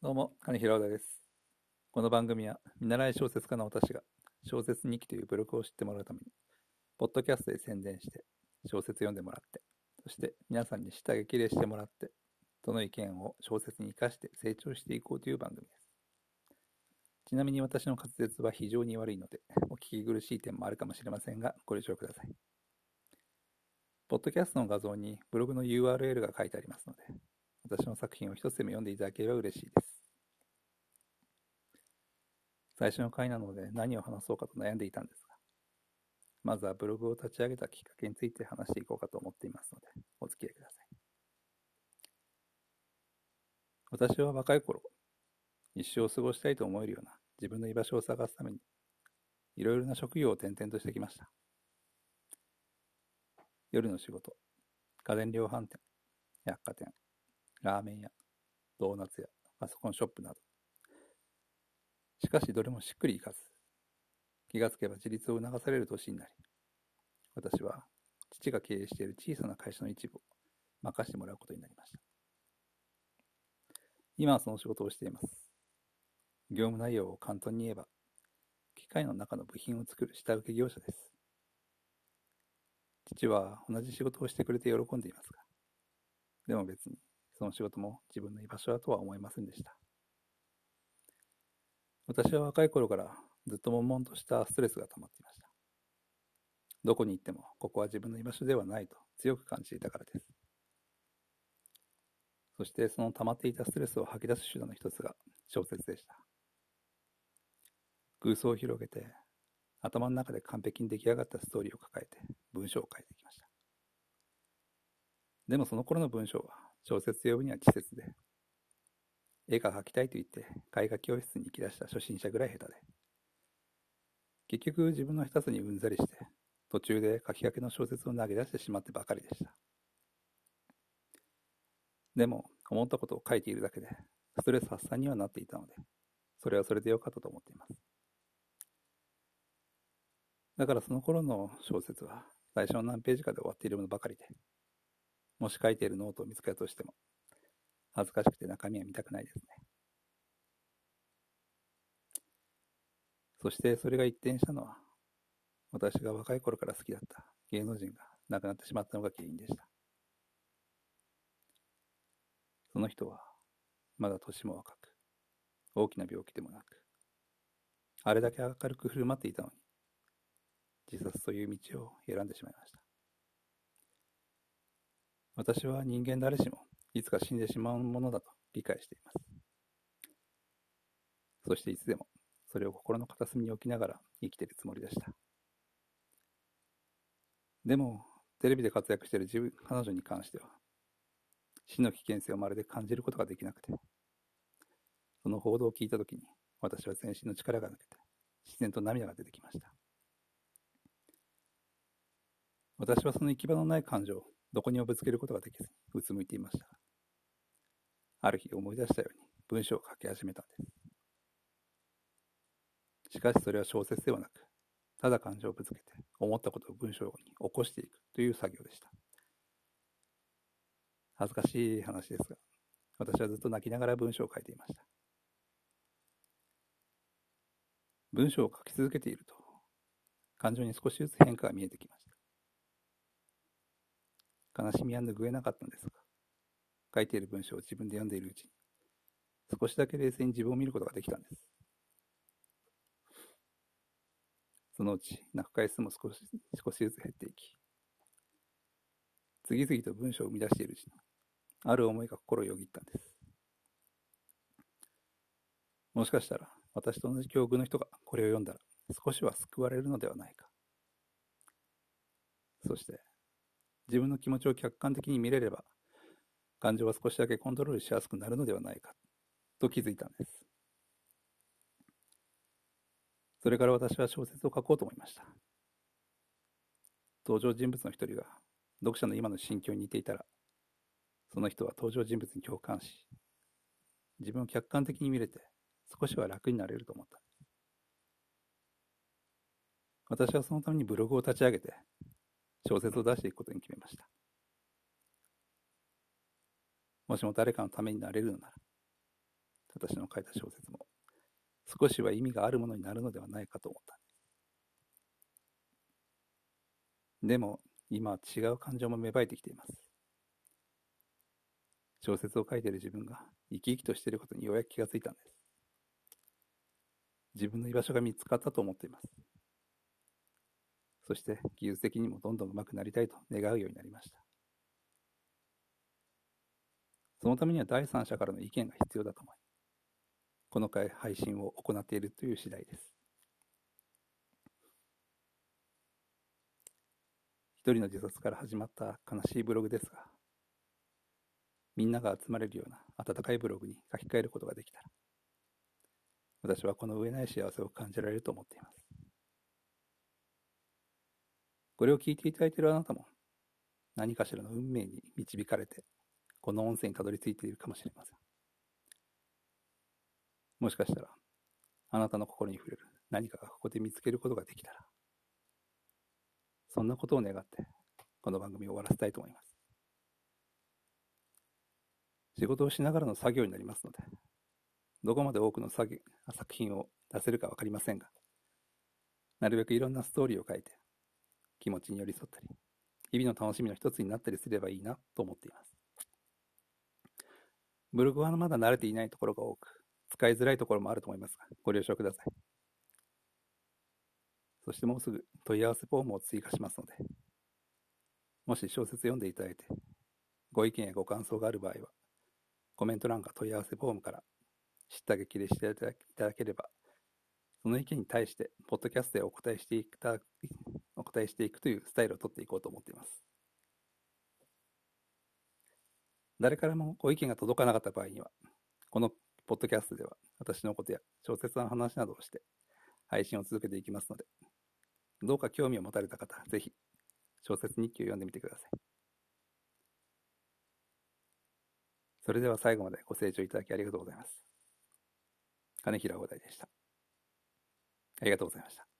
どうも、金平田です。この番組は、見習い小説家の私が、小説日記というブログを知ってもらうために、ポッドキャストで宣伝して、小説読んでもらって、そして皆さんに下激励してもらって、その意見を小説に生かして成長していこうという番組です。ちなみに私の滑舌は非常に悪いので、お聞き苦しい点もあるかもしれませんが、ご了承ください。ポッドキャストの画像にブログの URL が書いてありますので、私の作品を一つでも読んでいただければ嬉しいです。最初の回なので何を話そうかと悩んでいたんですが、まずはブログを立ち上げたきっかけについて話していこうかと思っていますので、お付き合いください。私は若い頃、一生を過ごしたいと思えるような自分の居場所を探すために、いろいろな職業を転々としてきました。夜の仕事、家電量販店、百貨店、ラーメン屋、ドーナツ屋、パソコンショップなど。しかしどれもしっくりいかず、気がつけば自立を促される年になり、私は父が経営している小さな会社の一部を任せてもらうことになりました。今はその仕事をしています。業務内容を簡単に言えば、機械の中の部品を作る下請け業者です。父は同じ仕事をしてくれて喜んでいますが、でも別にその仕事も自分の居場所だとは思いませんでした。私は若い頃からずっと悶々としたストレスが溜まっていました。どこに行ってもここは自分の居場所ではないと強く感じていたからです。そしてその溜まっていたストレスを吐き出す手段の一つが小説でした。空想を広げて頭の中で完璧に出来上がったストーリーを抱えて文章を書いてきました。でもその頃の文章は小説と呼ぶには稚拙で、絵が描きたいと言って絵画教室に行き出した初心者ぐらい下手で、結局自分の下手さにうんざりして、途中で書きかけの小説を投げ出してしまってばかりでした。でも、思ったことを書いているだけで、ストレス発散にはなっていたので、それはそれでよかったと思っています。だからその頃の小説は、最初の何ページかで終わっているものばかりで、もし書いているノートを見つけたとしても、恥ずかしくて中身は見たくないですね。そしてそれが一転したのは、私が若い頃から好きだった芸能人が亡くなってしまったのが原因でした。その人は、まだ年も若く、大きな病気でもなく、あれだけ明るく振る舞っていたのに、自殺という道を選んでしまいました。私は人間誰しもいつか死んでしまうものだと理解しています。そしていつでもそれを心の片隅に置きながら生きているつもりでした。でも、テレビで活躍している自分、彼女に関しては、死の危険性をまるで感じることができなくて、その報道を聞いたときに、私は全身の力が抜けて、自然と涙が出てきました。私はその行き場のない感情をどこにもぶつけることができずうつむいていました。ある日思い出したように文章を書き始めたんです。しかしそれは小説ではなく、ただ感情をぶつけて思ったことを文章に起こしていくという作業でした。恥ずかしい話ですが、私はずっと泣きながら文章を書いていました。文章を書き続けていると、感情に少しずつ変化が見えてきました。悲しみは拭えなかったんですが、書いている文章を自分で読んでいるうちに、少しだけ冷静に自分を見ることができたんです。そのうち泣く回数も少し少しずつ減っていき、次々と文章を生み出しているうちに、ある思いが心をよぎったんです。もしかしたら、私と同じ境遇の人がこれを読んだら、少しは救われるのではないか。そして、自分の気持ちを客観的に見れれば、感情は少しだけコントロールしやすくなるのではないか、と気づいたんです。それから私は小説を書こうと思いました。登場人物の一人が読者の今の心境に似ていたら、その人は登場人物に共感し、自分を客観的に見れて少しは楽になれると思った。私はそのためにブログを立ち上げて小説を出していくことに決めました。もしも誰かのためになれるのなら、私の書いた小説も、少しは意味があるものになるのではないかと思った。でも、今は違う感情も芽生えてきています。小説を書いている自分が生き生きとしていることにようやく気がついたんです。自分の居場所が見つかったと思っています。そして技術的にもどんどん上手くなりたいと願うようになりました。そのためには第三者からの意見が必要だと思い、この回配信を行っているという次第です。一人の自殺から始まった悲しいブログですが、みんなが集まれるような温かいブログに書き換えることができたら、私はこの上ない幸せを感じられると思っています。これを聞いていただいているあなたも、何かしらの運命に導かれて、この温泉にたどり着いているかもしれません。もしかしたら、あなたの心に触れる何かがここで見つけることができたら、そんなことを願って、この番組を終わらせたいと思います。仕事をしながらの作業になりますので、どこまで多くの作作品を出せるかわかりませんが、なるべくいろんなストーリーを書いて、気持ちに寄り添ったり、日々の楽しみの一つになったりすればいいなと思っています。ブログはまだ慣れていないところが多く、使いづらいところもあると思いますが、ご了承ください。そしてもうすぐ問い合わせフォームを追加しますので、もし小説読んでいただいて、ご意見やご感想がある場合は、コメント欄か問い合わせフォームから知った激励していただければ、その意見に対して、ポッドキャストでお答えしていく答えしていくというスタイルをとっていこうと思っています。誰からもご意見が届かなかった場合には、このポッドキャストでは私のことや小説の話などをして配信を続けていきますので、どうか興味を持たれた方、ぜひ小説日記を読んでみてください。それでは最後までご清聴いただきありがとうございます。金平五代でした。ありがとうございました。